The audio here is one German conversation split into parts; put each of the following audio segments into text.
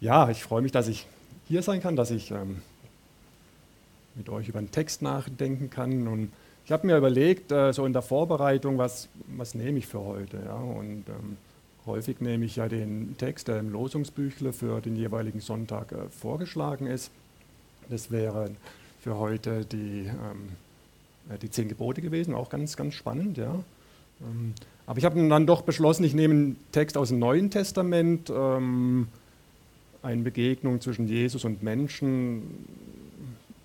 Ja, ich freue mich, dass ich hier sein kann, dass ich ähm, mit euch über einen Text nachdenken kann. Und ich habe mir überlegt, äh, so in der Vorbereitung, was, was nehme ich für heute. Ja? Und ähm, häufig nehme ich ja den Text, der im Losungsbüchle für den jeweiligen Sonntag äh, vorgeschlagen ist. Das wäre für heute die, ähm, äh, die zehn Gebote gewesen, auch ganz, ganz spannend. Ja? Ähm, aber ich habe dann doch beschlossen, ich nehme einen Text aus dem Neuen Testament. Eine Begegnung zwischen Jesus und Menschen.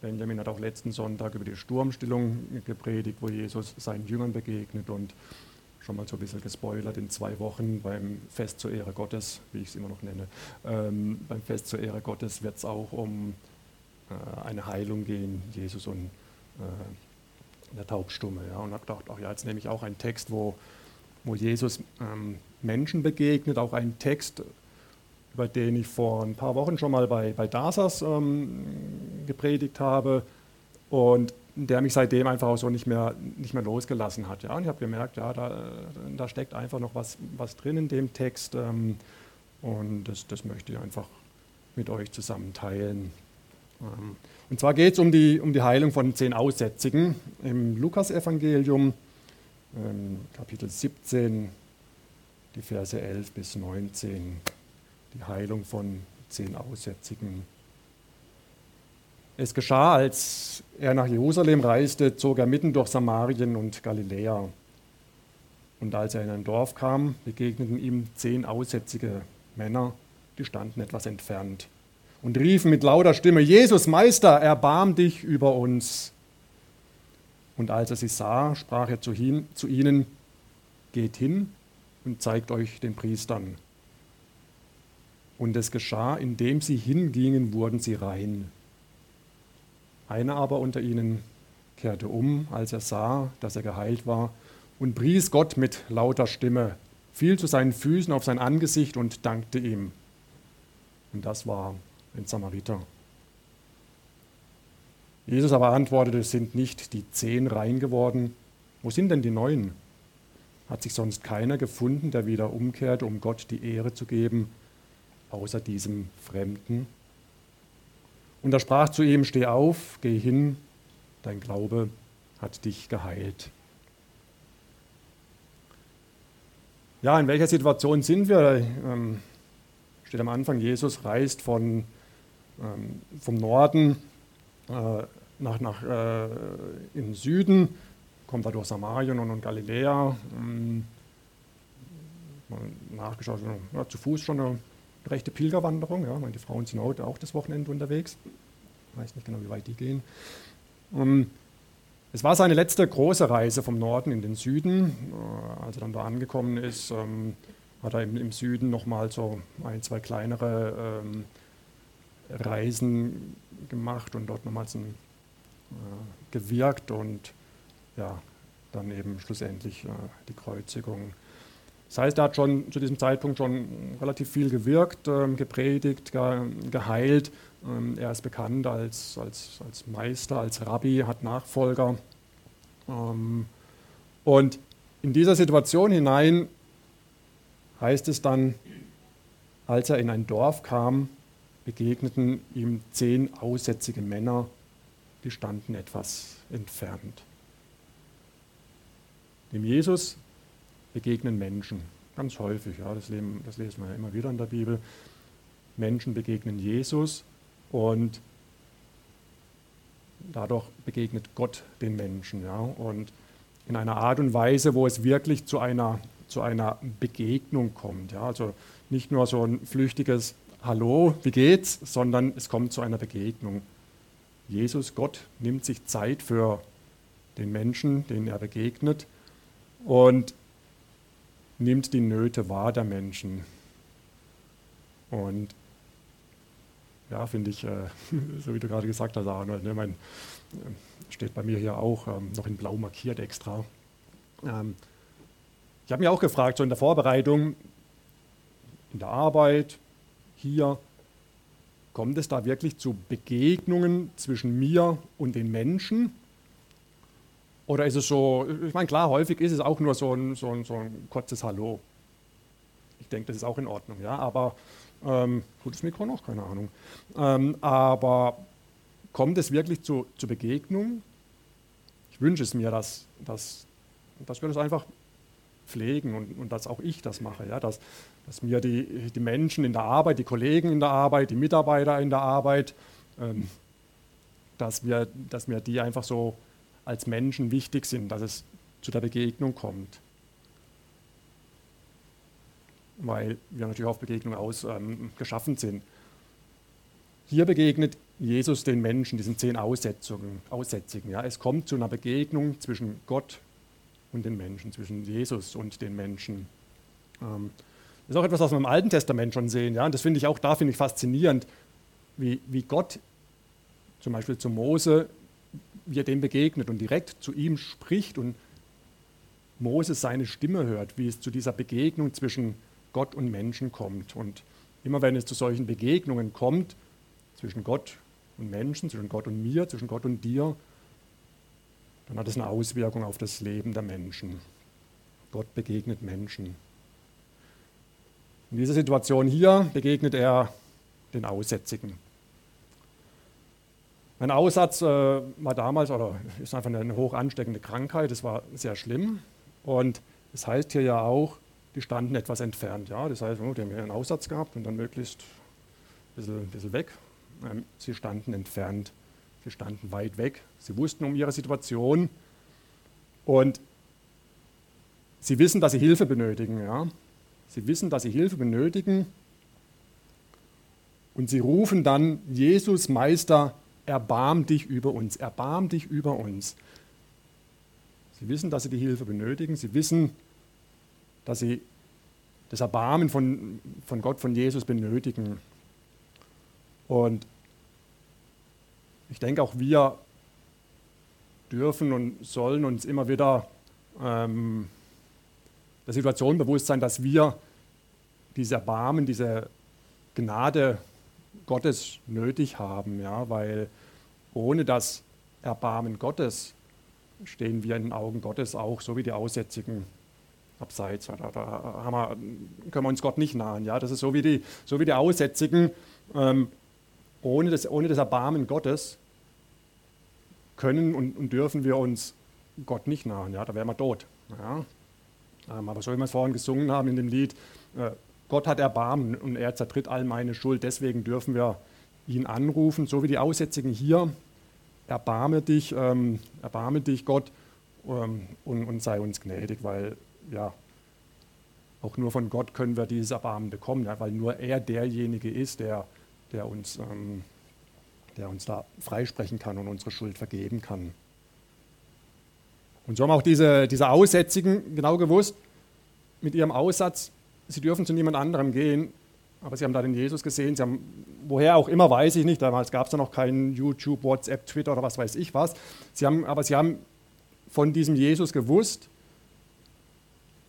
Benjamin hat auch letzten Sonntag über die Sturmstillung gepredigt, wo Jesus seinen Jüngern begegnet und schon mal so ein bisschen gespoilert in zwei Wochen beim Fest zur Ehre Gottes, wie ich es immer noch nenne. Ähm, beim Fest zur Ehre Gottes wird es auch um äh, eine Heilung gehen, Jesus und äh, der Taubstumme. Ja. Und habe gedacht, ach ja, jetzt nehme ich auch einen Text, wo, wo Jesus ähm, Menschen begegnet, auch einen Text, über den ich vor ein paar Wochen schon mal bei, bei Dasas ähm, gepredigt habe und der mich seitdem einfach auch so nicht mehr, nicht mehr losgelassen hat. Ja. Und ich habe gemerkt, ja, da, da steckt einfach noch was, was drin in dem Text ähm, und das, das möchte ich einfach mit euch zusammen teilen. Ähm, und zwar geht es um die, um die Heilung von zehn Aussätzigen im Lukasevangelium, ähm, Kapitel 17, die Verse 11 bis 19 die Heilung von zehn Aussätzigen. Es geschah, als er nach Jerusalem reiste, zog er mitten durch Samarien und Galiläa. Und als er in ein Dorf kam, begegneten ihm zehn aussätzige Männer, die standen etwas entfernt und riefen mit lauter Stimme, Jesus Meister, erbarm dich über uns. Und als er sie sah, sprach er zu, ihnen, geht hin und zeigt euch den Priestern. Und es geschah, indem sie hingingen, wurden sie rein. Einer aber unter ihnen kehrte um, als er sah, dass er geheilt war, und pries Gott mit lauter Stimme, fiel zu seinen Füßen auf sein Angesicht und dankte ihm. Und das war ein Samariter. Jesus aber antwortete, sind nicht die zehn rein geworden? Wo sind denn die neun? Hat sich sonst keiner gefunden, der wieder umkehrt, um Gott die Ehre zu geben? Außer diesem Fremden. Und er sprach zu ihm, steh auf, geh hin, dein Glaube hat dich geheilt. Ja, in welcher Situation sind wir? Ähm, steht am Anfang, Jesus reist von, ähm, vom Norden äh, nach, nach äh, in Süden, kommt da durch Samarien und, und Galiläa. Ähm, nachgeschaut, ja, zu Fuß schon eine rechte Pilgerwanderung. Ja, meine Frauen sind heute auch das Wochenende unterwegs. Ich weiß nicht genau, wie weit die gehen. Um, ähm, es war seine letzte große Reise vom Norden in den Süden. Uh, als er dann da angekommen ist, ähm, hat er im, Süden nochmal so ein, zwei kleinere ähm, Reisen gemacht und dort nochmals ein, uh, gewirkt und ja, dann eben schlussendlich uh, die Kreuzigung das heißt, er hat schon zu diesem Zeitpunkt schon relativ viel gewirkt, ähm, gepredigt, ge geheilt. Ähm, er ist bekannt als, als, als Meister, als Rabbi, hat Nachfolger. Ähm, und in dieser Situation hinein heißt es dann, als er in ein Dorf kam, begegneten ihm zehn aussätzige Männer, die standen etwas entfernt. Dem Jesus begegnen Menschen. Ganz häufig, ja, das, leben, das lesen wir ja immer wieder in der Bibel. Menschen begegnen Jesus und dadurch begegnet Gott den Menschen. Ja, und in einer Art und Weise, wo es wirklich zu einer, zu einer Begegnung kommt. Ja, also nicht nur so ein flüchtiges Hallo, wie geht's, sondern es kommt zu einer Begegnung. Jesus, Gott, nimmt sich Zeit für den Menschen, den er begegnet. Und nimmt die Nöte wahr der Menschen. Und ja, finde ich, äh, so wie du gerade gesagt hast, Arnold, ne, mein, äh, steht bei mir hier auch ähm, noch in blau markiert extra. Ähm, ich habe mich auch gefragt, so in der Vorbereitung, in der Arbeit, hier, kommt es da wirklich zu Begegnungen zwischen mir und den Menschen? Oder ist es so, ich meine, klar, häufig ist es auch nur so ein, so ein, so ein kurzes Hallo. Ich denke, das ist auch in Ordnung, ja. Aber Ähm, gutes Mikro noch, keine Ahnung. Ähm, aber kommt es wirklich zu, zur Begegnung? Ich wünsche es mir, dass, dass, dass wir das einfach pflegen und, und dass auch ich das mache. Ja? Dass, dass mir die, die Menschen in der Arbeit, die Kollegen in der Arbeit, die Mitarbeiter in der Arbeit, ähm, dass, wir, dass mir die einfach so als Menschen wichtig sind, dass es zu der Begegnung kommt. Weil wir natürlich auf Begegnung aus ähm, geschaffen sind. Hier begegnet Jesus den Menschen, diesen zehn Aussetzungen, Aussätzigen. Ja. Es kommt zu einer Begegnung zwischen Gott und den Menschen, zwischen Jesus und den Menschen. Ähm, das ist auch etwas, was wir im Alten Testament schon sehen. Ja. Und das finde ich auch da finde ich faszinierend, wie, wie Gott zum Beispiel zu Mose, wie er dem begegnet und direkt zu ihm spricht und Mose seine Stimme hört, wie es zu dieser Begegnung zwischen Gott und Menschen kommt. Und immer wenn es zu solchen Begegnungen kommt, zwischen Gott und Menschen, zwischen Gott und mir, zwischen Gott und dir, dann hat es eine Auswirkung auf das Leben der Menschen. Gott begegnet Menschen. In dieser Situation hier begegnet er den Aussätzigen. Mein Aussatz äh, war damals, oder ist einfach eine hoch ansteckende Krankheit, das war sehr schlimm. Und das heißt hier ja auch, die standen etwas entfernt. Ja? Das heißt, oh, die haben hier einen Aussatz gehabt und dann möglichst ein bisschen, ein bisschen weg. Ähm, sie standen entfernt, sie standen weit weg. Sie wussten um ihre Situation und sie wissen, dass sie Hilfe benötigen. Ja? Sie wissen, dass sie Hilfe benötigen und sie rufen dann, Jesus, Meister, erbarm dich über uns, erbarm dich über uns. Sie wissen, dass sie die Hilfe benötigen. Sie wissen, dass sie das Erbarmen von, von Gott, von Jesus benötigen. Und ich denke, auch wir dürfen und sollen uns immer wieder ähm, der Situation bewusst sein, dass wir dieses Erbarmen, diese Gnade Gottes nötig haben, ja, weil ohne das Erbarmen Gottes stehen wir in den Augen Gottes auch, so wie die Aussätzigen abseits. Da, da wir, können wir uns Gott nicht nahen. Ja? Das ist so wie die, so wie die Aussätzigen. Ähm, ohne, das, ohne das Erbarmen Gottes können und, und, dürfen wir uns Gott nicht nahen. Ja? Da wären wir tot. Ja? Ähm, aber so wie wir es vorhin gesungen haben in dem Lied, äh, Gott hat Erbarmen und er zertritt all meine Schuld. Deswegen dürfen wir ihn anrufen, so wie die Aussätzigen hier erbarme dich, ähm, erbarme dich Gott ähm, und, und, sei uns gnädig, weil ja, auch nur von Gott können wir dieses Erbarmen bekommen, ja, weil nur er derjenige ist, der, der, uns, ähm, der uns da freisprechen kann und unsere Schuld vergeben kann. Und so haben auch diese, diese Aussätzigen genau gewusst, mit ihrem Aussatz, sie dürfen zu niemand anderem gehen, aber sie haben da den Jesus gesehen. Sie haben, woher auch immer, weiß ich nicht. Damals gab es da noch keinen YouTube, WhatsApp, Twitter oder was weiß ich was. Sie haben, aber sie haben von diesem Jesus gewusst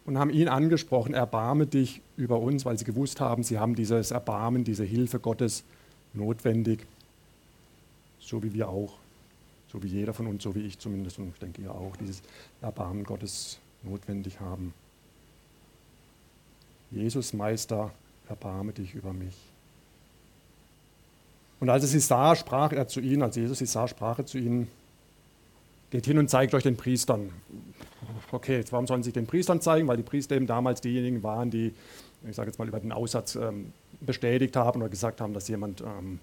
und haben ihn angesprochen, erbarme dich über uns, weil sie gewusst haben, sie haben dieses Erbarmen, diese Hilfe Gottes notwendig, so wie wir auch, so wie jeder von uns, so wie ich zumindest und ich denke ihr auch, dieses Erbarmen Gottes notwendig haben. Jesus Meister, erbarme dich über mich. Und als er sie sah, sprach er zu ihnen, als Jesus sie sah, sprach er zu ihnen, geht hin und zeigt euch den Priestern. Okay, jetzt warum sollen sie sich den Priestern zeigen? Weil die Priester eben damals diejenigen waren, die, ich sage jetzt mal, über den Aussatz ähm, bestätigt haben oder gesagt haben, dass jemand ähm,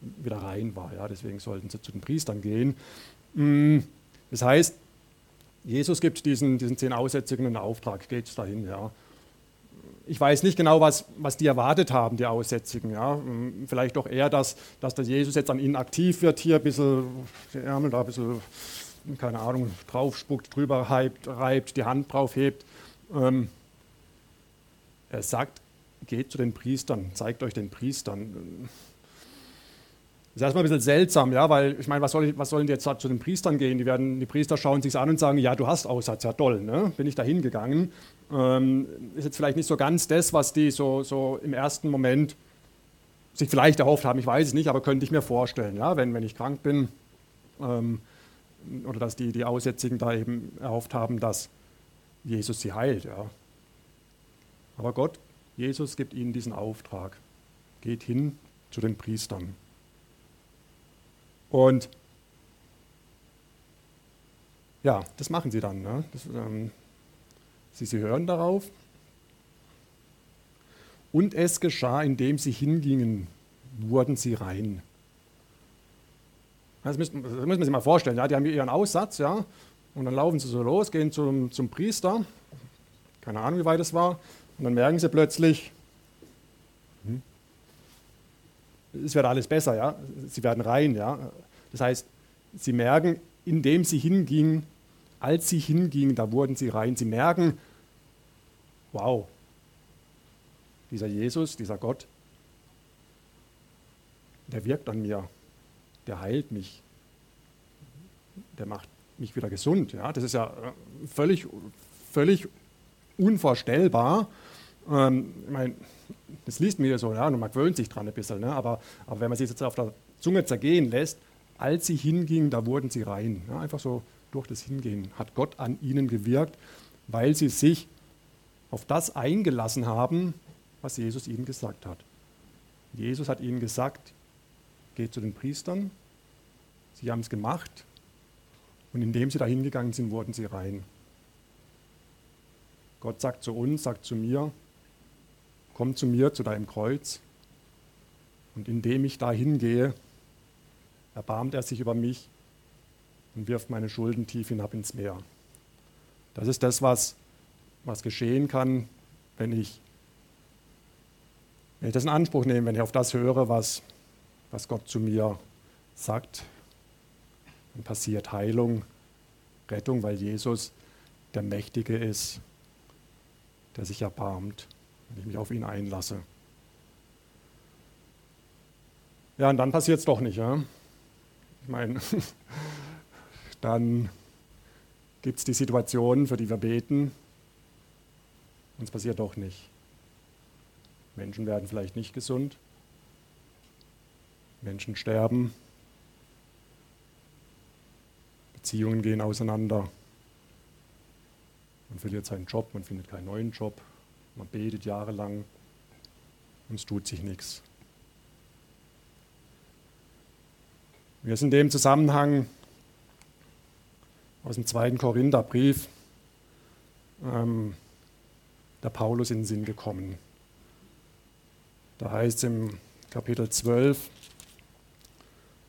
wieder rein war. Ja? Deswegen sollten sie zu den Priestern gehen. Mm, das heißt, Jesus gibt diesen, diesen zehn Aussätzigen einen Auftrag, geht dahin. Ja? Ich weiß nicht genau, was, was die erwartet haben, die Aussätzigen. Ja. Hm, vielleicht doch eher, dass, dass der Jesus jetzt an ihnen aktiv wird, hier ein bisschen die Ärmel da ein bisschen, keine Ahnung, draufspuckt, drüber reibt, reibt die Hand drauf hebt. Ähm, er sagt, geht zu den Priestern, zeigt euch den Priestern. Das ist erstmal ein bisschen seltsam, ja, weil ich meine, was, soll was sollen die jetzt zu den Priestern gehen? Die, werden, die Priester schauen sich an und sagen, ja, du hast Aussatz, ja toll, ne? bin ich da hingegangen. Ähm, ist jetzt vielleicht nicht so ganz das, was die so, so im ersten Moment sich vielleicht erhofft haben, ich weiß es nicht, aber könnte ich mir vorstellen, ja, wenn, wenn ich krank bin ähm, oder dass die, die Aussätzigen da eben erhofft haben, dass Jesus sie heilt. Ja. Aber Gott, Jesus gibt ihnen diesen Auftrag. geht hin zu den Priestern. Und ja, das machen sie dann. Ne? Das, ähm, sie, sie hören darauf. Und es geschah, indem sie hingingen, wurden sie rein. Das muss, das muss man sich mal vorstellen. Ja? Die haben ihren Aussatz, ja, und dann laufen sie so los, gehen zum, zum Priester. Keine Ahnung, wie weit es war. Und dann merken sie plötzlich, es wird alles besser, ja. Sie werden rein, ja. Das heißt, sie merken, indem sie hingingen, als sie hingingen, da wurden sie rein. Sie merken, wow, dieser Jesus, dieser Gott, der wirkt an mir, der heilt mich, der macht mich wieder gesund. Ja? Das ist ja äh, völlig, völlig unvorstellbar. Ähm, ich meine, das liest mir so, ja, und man gewöhnt sich dran ein bisschen, ne? aber, aber wenn man sich jetzt auf der Zunge zergehen lässt, als sie hingingen, da wurden sie rein. Ja? Einfach so durch das Hingehen hat Gott an ihnen gewirkt, weil sie sich auf das eingelassen haben, was Jesus ihnen gesagt hat. Jesus hat ihnen gesagt, geht zu den Priestern. Sie haben es gemacht und indem sie da hingegangen sind, wurden sie rein. Gott sagt zu uns, sagt zu mir, komm zu mir, zu deinem Kreuz. Und indem ich da hingehe, erbarmt er sich über mich und wirft meine Schulden tief hinab ins Meer. Das ist das, was, was geschehen kann, wenn ich, wenn ich das in Anspruch nehme, wenn ich auf das höre, was, was Gott zu mir sagt. Dann passiert Heilung, Rettung, weil Jesus der Mächtige ist, der sich erbarmt, wenn ich mich auf ihn einlasse. Ja, und dann passiert es doch nicht. Ja? Ich meine, dann gibt es die Situationen, für die wir beten, und es passiert doch nicht. Menschen werden vielleicht nicht gesund, Menschen sterben, Beziehungen gehen auseinander, man verliert seinen Job, man findet keinen neuen Job, man betet jahrelang und es tut sich nichts. Mir ist in dem Zusammenhang aus dem zweiten Korintherbrief ähm, der Paulus in den Sinn gekommen. Da heißt es im Kapitel 12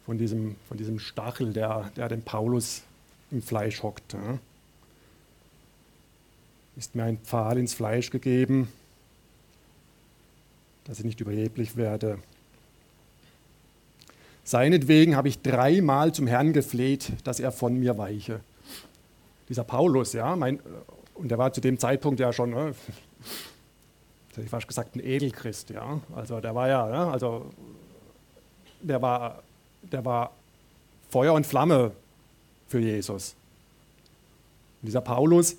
von diesem, von diesem Stachel, der, der dem Paulus im Fleisch hockt. Ja. Ist mir ein Pfahl ins Fleisch gegeben, dass ich nicht überheblich werde. Seinetwegen habe ich dreimal zum Herrn gefleht, dass er von mir weiche. Dieser Paulus, ja, mein, und der war zu dem Zeitpunkt ja schon, ne, hätte ich fast gesagt, ein Edelchrist, ja. Also der war ja, ja, also der war, der war Feuer und Flamme für Jesus. Und dieser Paulus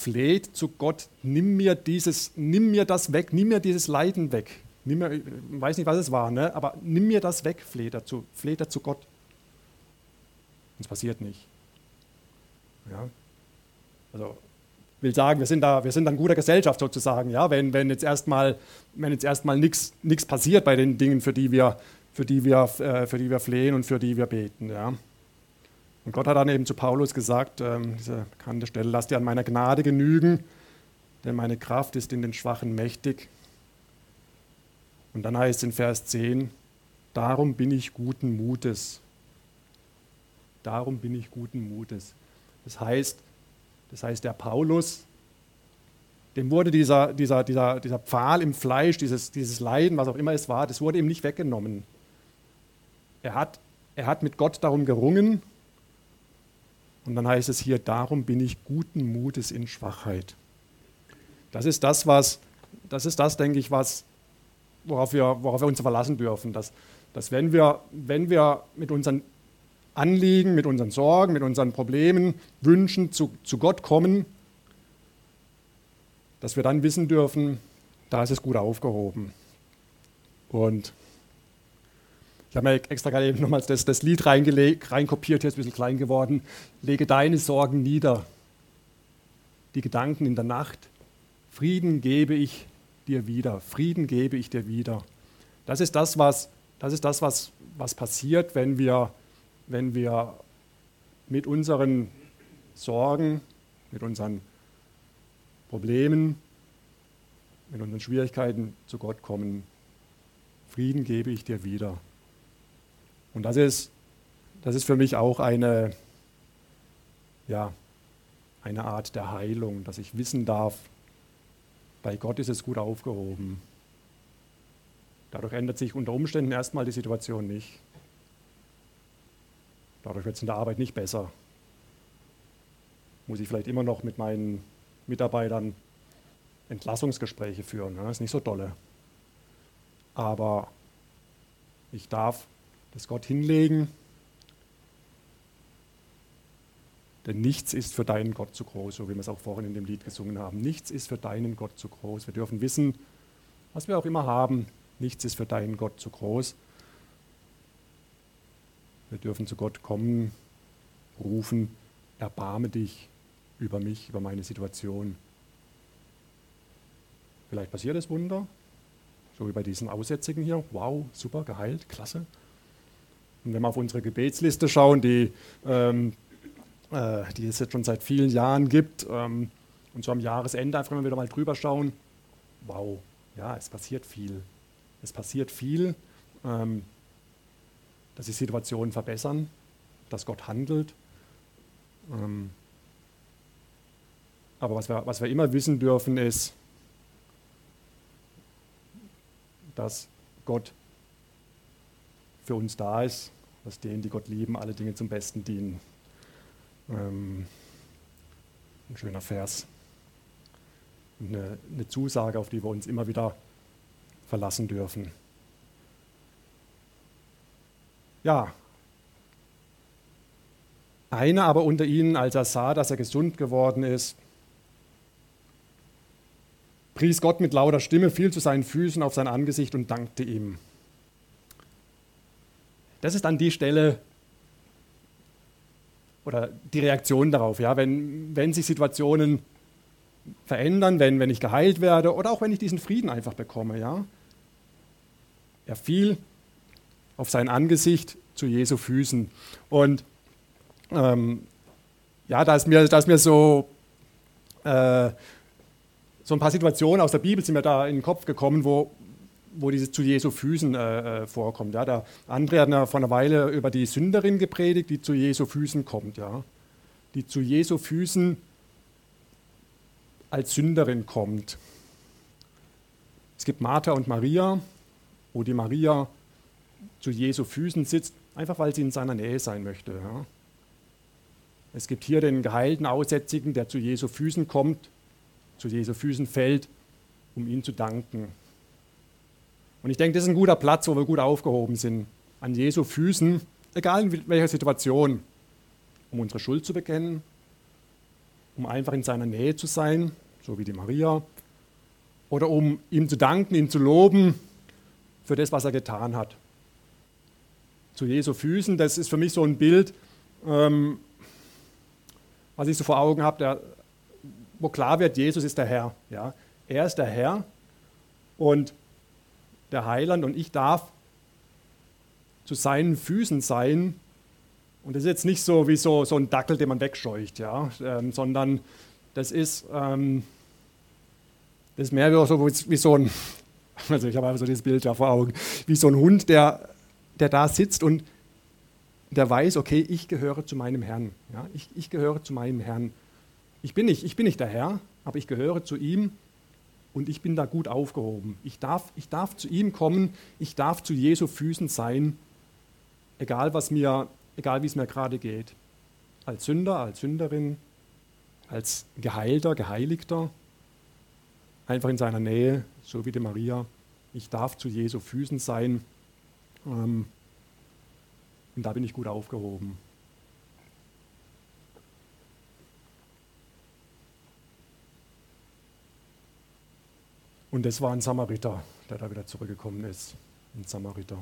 fleht zu Gott, nimm mir dieses, nimm mir das weg, nimm mir dieses Leiden weg. Nimm mir, ich weiß nicht, was es war, ne? aber nimm mir das weg, fleht er zu, fleht er zu Gott. Und es passiert nicht. Ja? Also will sagen, wir sind da, wir sind in guter Gesellschaft sozusagen, ja, wenn, wenn jetzt erstmal, wenn nichts passiert bei den Dingen, für die wir, für die wir, äh, für die wir flehen und für die wir beten, ja. Und Gott hat dann eben zu Paulus gesagt, ähm, diese bekannte Stelle, lass dir an meiner Gnade genügen, denn meine Kraft ist in den Schwachen mächtig. Und dann heißt es in Vers 10, darum bin ich guten Mutes. Darum bin ich guten Mutes. Das heißt, das heißt, der Paulus, dem wurde dieser, dieser, dieser, dieser Pfahl im Fleisch, dieses, dieses Leiden, was auch immer es war, das wurde ihm nicht weggenommen. Er hat, er hat mit Gott darum gerungen. Und dann heißt es hier, darum bin ich guten Mutes in Schwachheit. Das ist das, was, das ist das, denke ich, was, worauf wir, worauf wir uns verlassen dürfen. Dass, dass wenn, wir, wenn wir mit unseren Anliegen, mit unseren Sorgen, mit unseren Problemen, Wünschen zu, zu Gott kommen, dass wir dann wissen dürfen, da ist es gut aufgehoben. Und ich habe mir extra gerade eben nochmals das, das Lied reinkopiert, hier ist ein bisschen klein geworden. Lege deine Sorgen nieder, die Gedanken in der Nacht. Frieden gebe ich dir wieder, Frieden gebe ich dir wieder. Das ist das, was, das ist das, was, was passiert, wenn wir, wenn wir mit unseren Sorgen, mit unseren Problemen, mit unseren Schwierigkeiten zu Gott kommen. Frieden gebe ich dir wieder. Und das ist, das ist für mich auch eine, ja, eine Art der Heilung, dass ich wissen darf, bei Gott ist es gut aufgehoben. Dadurch ändert sich unter Umständen erstmal die Situation nicht. Dadurch wird es in der Arbeit nicht besser. Muss ich vielleicht immer noch mit meinen Mitarbeitern Entlassungsgespräche führen. Das ist nicht so dolle. Aber ich darf das Gott hinlegen, denn nichts ist für deinen Gott zu groß, so wie wir es auch vorhin in dem Lied gesungen haben. Nichts ist für deinen Gott zu groß. Wir dürfen wissen, was wir auch immer haben, nichts ist für deinen Gott zu groß. Wir dürfen zu Gott kommen, rufen, erbarme dich über mich, über meine Situation. Vielleicht passiert das Wunder, so wie bei diesen Aussätzigen hier. Wow, super, geheilt, klasse. Und wenn wir auf unsere Gebetsliste schauen, die, ähm, äh, die es jetzt schon seit vielen Jahren gibt, ähm, und so am Jahresende einfach mal wieder mal drüber schauen, wow, ja, es passiert viel. Es passiert viel, ähm, dass sich Situationen verbessern, dass Gott handelt. Ähm, aber was wir, was wir immer wissen dürfen, ist, dass Gott für uns da ist, dass denen, die Gott lieben, alle Dinge zum Besten dienen. Ähm, ein schöner Vers. Eine, eine Zusage, auf die wir uns immer wieder verlassen dürfen. Ja, einer aber unter ihnen, als er sah, dass er gesund geworden ist, pries Gott mit lauter Stimme, fiel zu seinen Füßen auf sein Angesicht und dankte ihm. Das ist dann die Stelle oder die Reaktion darauf, ja, wenn, wenn sich Situationen verändern, wenn, wenn ich geheilt werde oder auch wenn ich diesen Frieden einfach bekomme. Ja. Er fiel auf sein Angesicht zu Jesu Füßen. Und ähm, ja, da ist mir, da ist mir so äh, so ein paar Situationen aus der Bibel sind mir da in den Kopf gekommen, wo, wo dieses zu Jesu Füßen äh, äh, vorkommt. Ja, der André hat ja vor einer Weile über die Sünderin gepredigt, die zu Jesu Füßen kommt. Ja, die zu Jesu Füßen als Sünderin kommt. Es gibt Martha und Maria, wo die Maria zu Jesu Füßen sitzt, einfach weil sie in seiner Nähe sein möchte. Ja. Es gibt hier den geheilten Aussätzigen, der zu Jesu Füßen kommt, zu Jesu Füßen fällt, um ihm zu danken. Und ich denke, das ist ein guter Platz, wo wir gut aufgehoben sind. An Jesu Füßen, egal in welcher Situation, um unsere Schuld zu bekennen, um einfach in seiner Nähe zu sein, so wie die Maria, oder um ihm zu danken, ihn zu loben für das, was er getan hat. Zu Jesu Füßen, das ist für mich so ein Bild, ähm, was ich so vor Augen habe, wo klar wird, Jesus ist der Herr. Ja? Er ist der Herr und der Heiland und ich darf zu seinen Füßen sein. Und das ist jetzt nicht so wie so, so ein Dackel, den man wegscheucht, ja? Ähm, sondern das ist, ähm, das ist mehr so wie, so ein, also ich habe einfach so dieses Bild da vor Augen, wie so ein Hund, der, der da sitzt und der weiß, okay, ich gehöre zu meinem Herrn. Ja? Ich, ich gehöre zu meinem Herrn. Ich bin nicht, ich bin nicht der Herr, aber ich gehöre zu ihm und ich bin da gut aufgehoben. Ich darf, ich darf zu ihm kommen, ich darf zu Jesu Füßen sein, egal was mir, egal wie es mir gerade geht. Als Sünder, als Sünderin, als Geheilter, Geheiligter, einfach in seiner Nähe, so wie die Maria. Ich darf zu Jesu Füßen sein ähm, und da bin ich gut aufgehoben. Und das war ein Samariter, der da wieder zurückgekommen ist. Ein Samariter.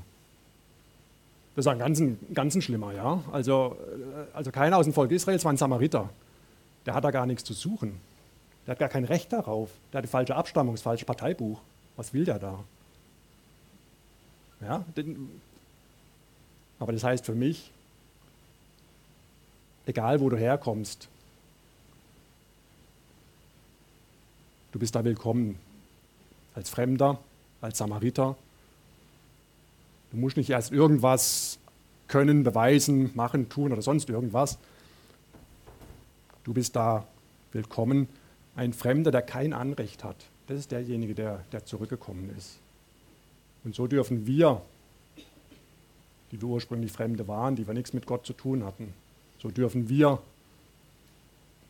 Das war ein ganz, ganz schlimmer, ja. Also, äh, also keiner aus dem Volk Israels war ein Samariter. Der hat da gar nichts zu suchen. Der hat gar kein Recht darauf. Der hat die falsche Abstammung, das falsche Parteibuch. Was will der da? Ja? Aber das heißt für mich, egal wo du herkommst, du bist da willkommen als Fremder, als Samariter. Du musst nicht erst irgendwas können, beweisen, machen, tun oder sonst irgendwas. Du bist da willkommen. Ein Fremder, der kein Anrecht hat. Das ist derjenige, der, der zurückgekommen ist. Und so dürfen wir, die wir ursprünglich Fremde waren, die wir nichts mit Gott zu tun hatten, so dürfen wir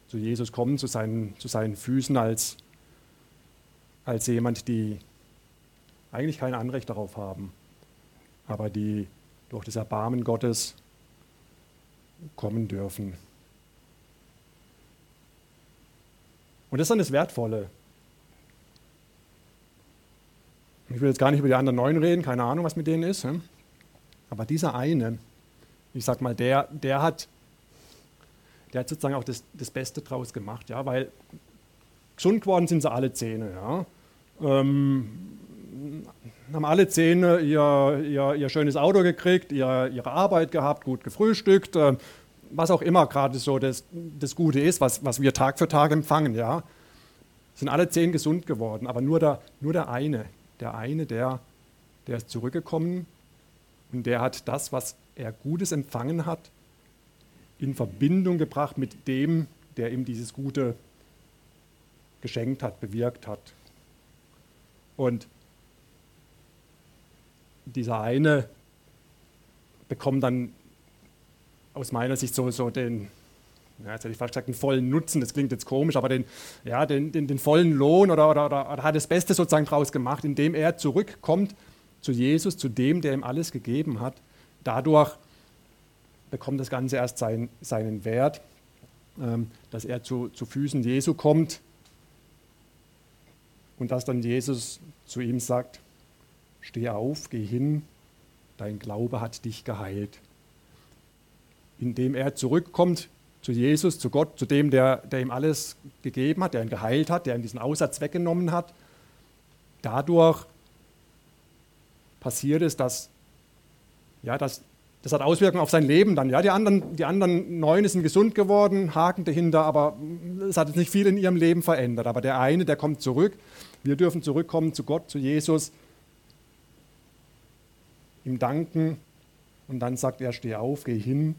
zu Jesus kommen, zu seinen, zu seinen Füßen als, als jemand, die eigentlich kein Anrecht darauf haben, aber die durch das Erbarmen Gottes kommen dürfen. Und das ist dann das Wertvolle. Ich will jetzt gar nicht über die anderen neun reden, keine Ahnung, was mit denen ist. Aber dieser eine, ich sag mal, der, der hat, der hat sozusagen auch das, das Beste draus gemacht, ja, weil gesund geworden sind sie alle Zähne, ja. Ähm, haben alle Zähne ihr, ihr, ihr schönes Auto gekriegt, ihr, ihre Arbeit gehabt, gut gefrühstückt, äh, was auch immer gerade so das, das Gute ist, was, was wir Tag für Tag empfangen, ja. Sind alle zehn gesund geworden, aber nur der, nur der eine, der eine, der, der ist zurückgekommen und der hat das, was er Gutes empfangen hat, in Verbindung gebracht mit dem, der ihm dieses Gute geschenkt hat, bewirkt hat. Und dieser eine bekommt dann aus meiner Sicht so, so den, ja, jetzt hätte ich fast gesagt, den vollen Nutzen, das klingt jetzt komisch, aber den, ja, den, den, den vollen Lohn oder, oder, oder, oder, hat das Beste sozusagen daraus gemacht, indem er zurückkommt zu Jesus, zu dem, der ihm alles gegeben hat. Dadurch bekommt das Ganze erst sein, seinen Wert, ähm, dass er zu, zu Füßen Jesu kommt und dass dann Jesus zu ihm sagt, steh auf, geh hin, dein Glaube hat dich geheilt. Indem er zurückkommt zu Jesus, zu Gott, zu dem, der, der ihm alles gegeben hat, der ihn geheilt hat, der ihm diesen Aussatz weggenommen hat. Dadurch passiert es, dass, ja, dass, das hat Auswirkungen auf sein Leben dann. Ja, die, anderen, die anderen neun sind gesund geworden, Haken dahinter, aber es hat jetzt nicht viel in ihrem Leben verändert. Aber der eine, der kommt zurück. Wir dürfen zurückkommen zu Gott, zu Jesus, ihm danken und dann sagt er, steh auf, geh hin,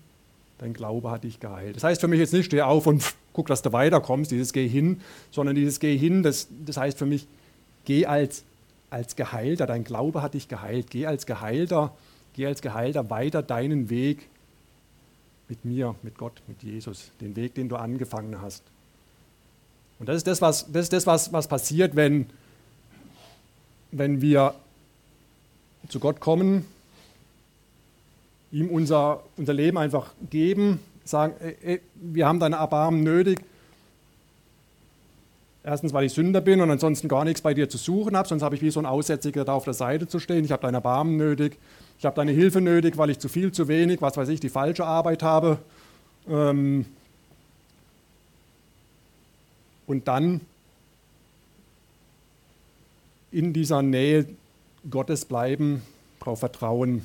dein Glaube hat dich geheilt. Das heißt für mich jetzt nicht, steh auf und guck, dass du weiterkommst, dieses Geh hin, sondern dieses Geh hin, das, das heißt für mich, geh als, als Geheilter, dein Glaube hat dich geheilt, geh als Geheilter, geh als Geheilter weiter deinen Weg mit mir, mit Gott, mit Jesus, den Weg, den du angefangen hast. Und das ist das, was, das, ist das, was, was passiert, wenn, wenn wir zu Gott kommen ihm unser, unser Leben einfach geben, sagen, ey, ey, wir haben deine Erbarmen nötig. Erstens, weil ich Sünder bin und ansonsten gar nichts bei dir zu suchen habe, sonst habe ich wie so ein Aussätziger da auf der Seite zu stehen. Ich habe deine Erbarmen nötig, ich habe deine Hilfe nötig, weil ich zu viel, zu wenig, was weiß ich, die falsche Arbeit habe. Ähm und dann in dieser Nähe Gottes bleiben, darauf vertrauen,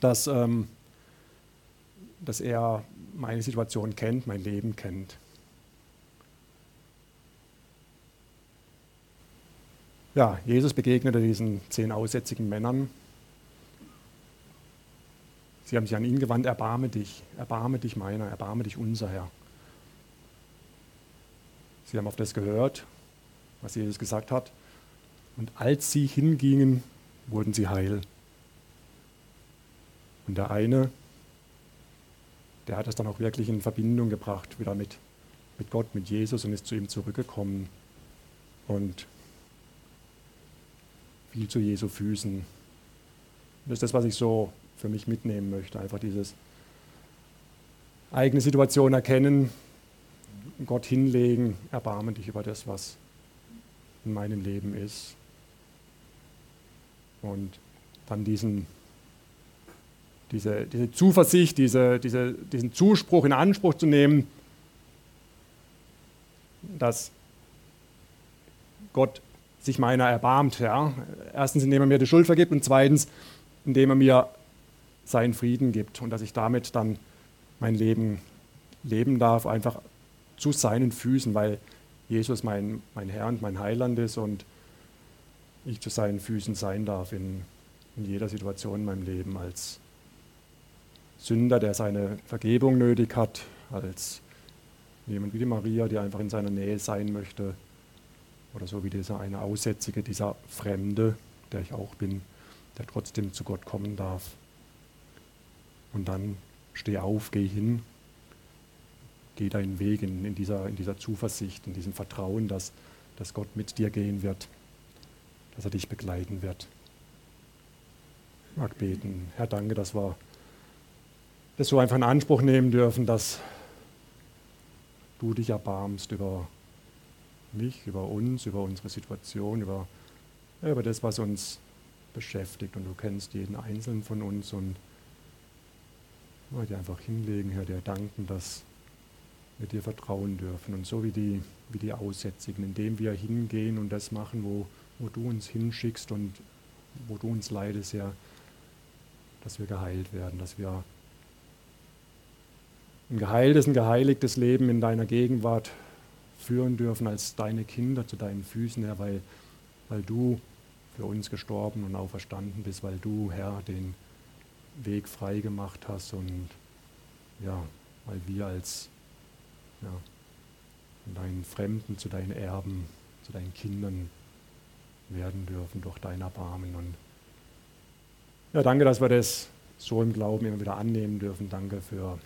dass, ähm, dass er meine Situation kennt, mein Leben kennt. Ja, Jesus begegnete diesen zehn aussätzigen Männern. Sie haben sich an ihn gewandt, erbarme dich, erbarme dich meiner, erbarme dich unser Herr. Sie haben auf das gehört, was Jesus gesagt hat. Und als sie hingingen, wurden sie heil. Und der eine, der hat es dann auch wirklich in Verbindung gebracht, wieder mit, mit Gott, mit Jesus und ist zu ihm zurückgekommen und fiel zu Jesu Füßen. Das ist das, was ich so für mich mitnehmen möchte. Einfach dieses eigene Situation erkennen, Gott hinlegen, erbarmen dich über das, was in meinem Leben ist. Und dann diesen diese, diese Zuversicht, diese, diese, diesen Zuspruch in Anspruch zu nehmen, dass Gott sich meiner erbarmt. Ja? Erstens, indem er mir die Schuld vergibt und zweitens, indem er mir seinen Frieden gibt und dass ich damit dann mein Leben leben darf, einfach zu seinen Füßen, weil Jesus mein, mein Herr und mein Heiland ist und ich zu seinen Füßen sein darf in, in jeder Situation in meinem Leben als Sünder, der seine Vergebung nötig hat, als jemand wie die Maria, die einfach in seiner Nähe sein möchte, oder so wie dieser eine Aussätzige, dieser Fremde, der ich auch bin, der trotzdem zu Gott kommen darf. Und dann steh auf, geh hin, geh deinen Weg in, in, dieser, in dieser Zuversicht, in diesem Vertrauen, dass, dass Gott mit dir gehen wird, dass er dich begleiten wird. Ich mag beten. Herr, danke, dass wir das so einfach in Anspruch nehmen dürfen, dass du dich erbarmst über mich, über uns, über unsere Situation, über, über das, was uns beschäftigt. Und du kennst jeden Einzelnen von uns und ich wollte einfach hinlegen, Herr, dir danken, dass wir dir vertrauen dürfen. Und so wie die, wie die Aussätzigen, indem wir hingehen und das machen, wo, wo du uns hinschickst und wo du uns leidest, ja, dass wir geheilt werden, dass wir ein geheiltes, ein geheiligtes Leben in deiner Gegenwart führen dürfen als deine Kinder zu deinen Füßen, Herr, weil, weil du für uns gestorben und auferstanden bist, weil du, Herr, den Weg frei gemacht hast und ja, weil wir als ja, deinen Fremden zu deinen Erben, zu deinen Kindern werden dürfen durch dein Erbarmen. Und ja, danke, dass wir das so im Glauben immer wieder annehmen dürfen. Danke für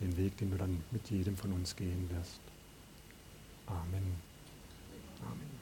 den Weg, den du dann mit jedem von uns gehen wirst. Amen. Amen.